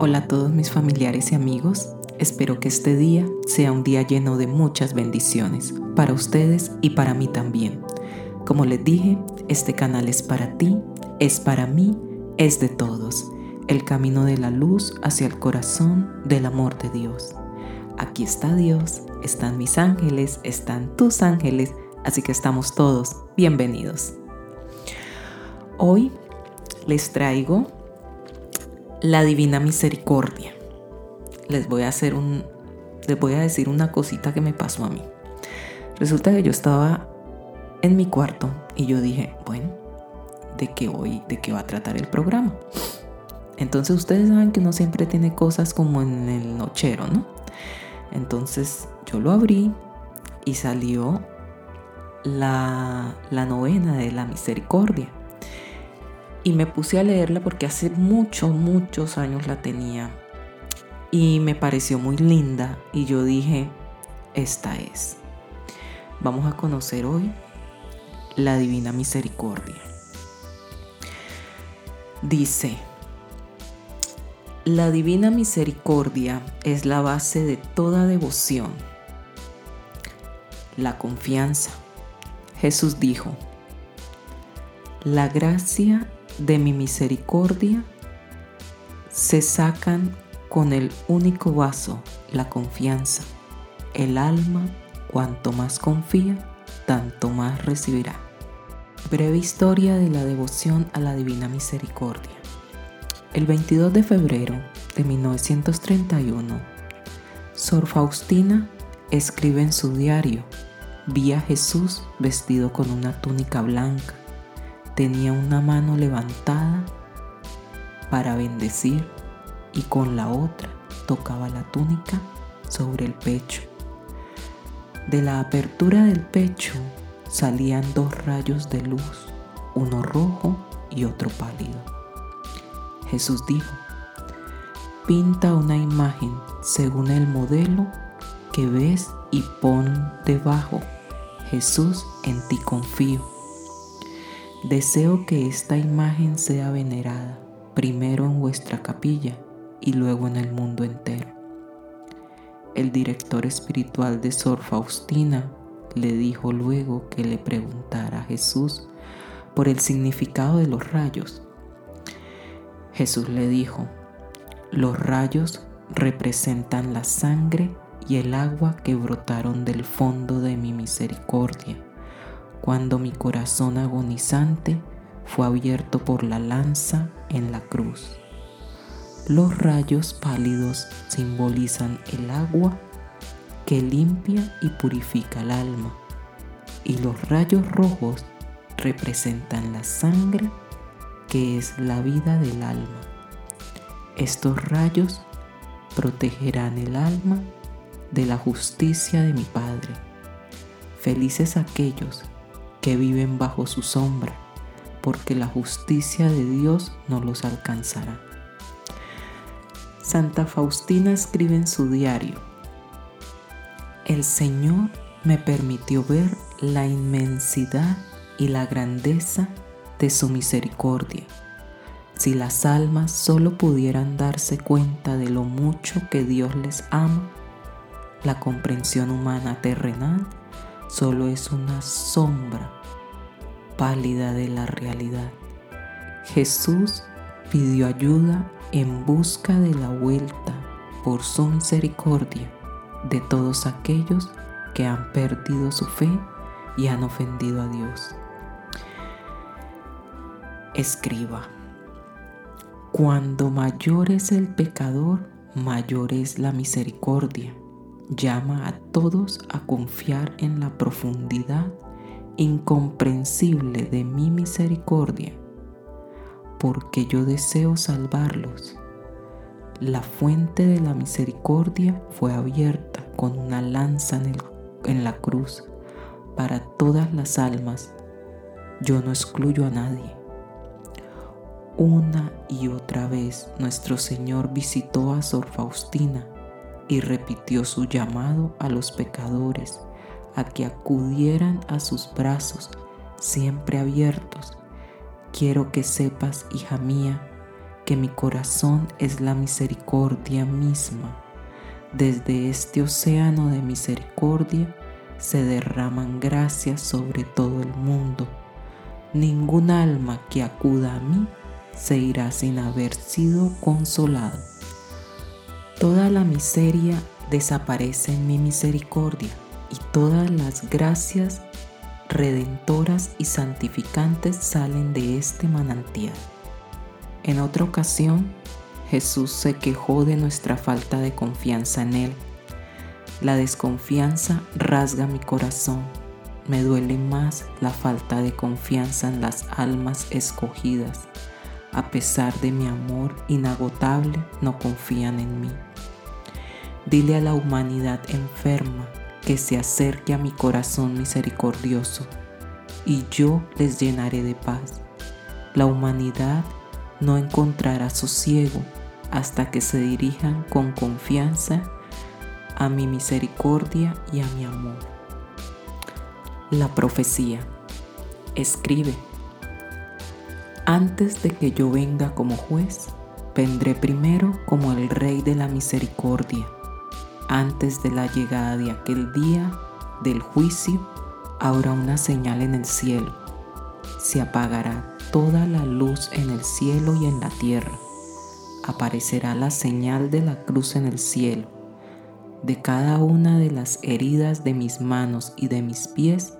Hola a todos mis familiares y amigos. Espero que este día sea un día lleno de muchas bendiciones para ustedes y para mí también. Como les dije, este canal es para ti, es para mí, es de todos. El camino de la luz hacia el corazón del amor de Dios. Aquí está Dios, están mis ángeles, están tus ángeles, así que estamos todos bienvenidos. Hoy les traigo la divina misericordia. Les voy a hacer un les voy a decir una cosita que me pasó a mí. Resulta que yo estaba en mi cuarto y yo dije, bueno, ¿de qué hoy de qué va a tratar el programa? Entonces ustedes saben que uno siempre tiene cosas como en el nochero, ¿no? Entonces yo lo abrí y salió la, la novena de la misericordia y me puse a leerla porque hace muchos, muchos años la tenía y me pareció muy linda y yo dije, esta es. Vamos a conocer hoy la Divina Misericordia. Dice, la Divina Misericordia es la base de toda devoción, la confianza. Jesús dijo, la gracia de mi misericordia se sacan con el único vaso, la confianza. El alma, cuanto más confía, tanto más recibirá. Breve historia de la devoción a la Divina Misericordia. El 22 de febrero de 1931, Sor Faustina escribe en su diario, vi a Jesús vestido con una túnica blanca tenía una mano levantada para bendecir y con la otra tocaba la túnica sobre el pecho. De la apertura del pecho salían dos rayos de luz, uno rojo y otro pálido. Jesús dijo, pinta una imagen según el modelo que ves y pon debajo, Jesús en ti confío. Deseo que esta imagen sea venerada primero en vuestra capilla y luego en el mundo entero. El director espiritual de Sor Faustina le dijo luego que le preguntara a Jesús por el significado de los rayos. Jesús le dijo, los rayos representan la sangre y el agua que brotaron del fondo de mi misericordia cuando mi corazón agonizante fue abierto por la lanza en la cruz. Los rayos pálidos simbolizan el agua que limpia y purifica el alma y los rayos rojos representan la sangre que es la vida del alma. Estos rayos protegerán el alma de la justicia de mi Padre. Felices aquellos que viven bajo su sombra, porque la justicia de Dios no los alcanzará. Santa Faustina escribe en su diario, El Señor me permitió ver la inmensidad y la grandeza de su misericordia. Si las almas solo pudieran darse cuenta de lo mucho que Dios les ama, la comprensión humana terrenal solo es una sombra pálida de la realidad. Jesús pidió ayuda en busca de la vuelta por su misericordia de todos aquellos que han perdido su fe y han ofendido a Dios. Escriba, cuando mayor es el pecador, mayor es la misericordia llama a todos a confiar en la profundidad incomprensible de mi misericordia, porque yo deseo salvarlos. La fuente de la misericordia fue abierta con una lanza en, la cruz para todas las almas. Yo no excluyo a nadie. Una y otra vez nuestro Señor visitó a Sor Faustina y repitió su llamado a los pecadores a que acudieran a sus brazos siempre abiertos. Quiero que sepas, hija mía, que mi corazón es la misericordia misma. Desde este océano de misericordia se derraman gracias sobre todo el mundo. Ningún alma que acuda a mí se irá sin haber sido consolado. Toda la miseria desaparece en mi misericordia y todas las gracias redentoras y santificantes salen de este manantial. En otra ocasión, Jesús se quejó de nuestra falta de confianza en Él. La desconfianza rasga mi corazón. Me duele más la falta de confianza en las almas escogidas. A pesar de mi amor inagotable, no confían en mí. Dile a la humanidad enferma que se acerque a mi corazón misericordioso, y yo les llenaré de paz. La humanidad no encontrará sosiego hasta que se dirijan con confianza a mi misericordia y a mi amor. La profecía. Escribe. Antes de que yo venga como juez, vendré primero como el Rey de la Misericordia. Antes de la llegada de aquel día del juicio, habrá una señal en el cielo. Se apagará toda la luz en el cielo y en la tierra. Aparecerá la señal de la cruz en el cielo. De cada una de las heridas de mis manos y de mis pies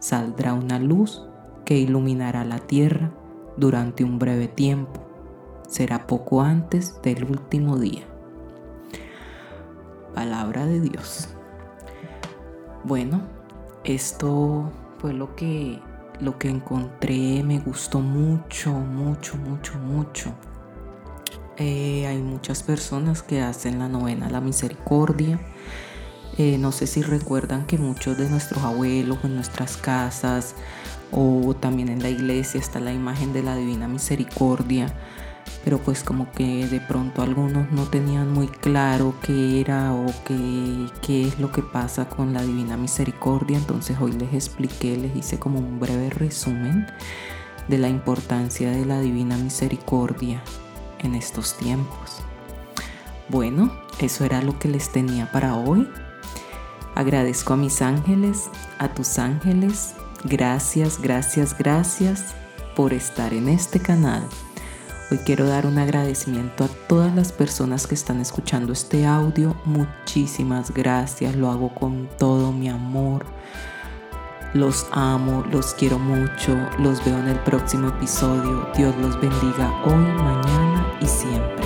saldrá una luz que iluminará la tierra durante un breve tiempo. Será poco antes del último día. Palabra de Dios. Bueno, esto fue lo que lo que encontré me gustó mucho, mucho, mucho, mucho. Eh, hay muchas personas que hacen la novena la misericordia. Eh, no sé si recuerdan que muchos de nuestros abuelos en nuestras casas o también en la iglesia está la imagen de la divina misericordia pero pues como que de pronto algunos no tenían muy claro qué era o qué, qué es lo que pasa con la Divina Misericordia, entonces hoy les expliqué, les hice como un breve resumen de la importancia de la Divina Misericordia en estos tiempos. Bueno, eso era lo que les tenía para hoy. Agradezco a mis ángeles, a tus ángeles. Gracias, gracias, gracias por estar en este canal Hoy quiero dar un agradecimiento a todas las personas que están escuchando este audio. Muchísimas gracias, lo hago con todo mi amor. Los amo, los quiero mucho, los veo en el próximo episodio. Dios los bendiga hoy, mañana y siempre.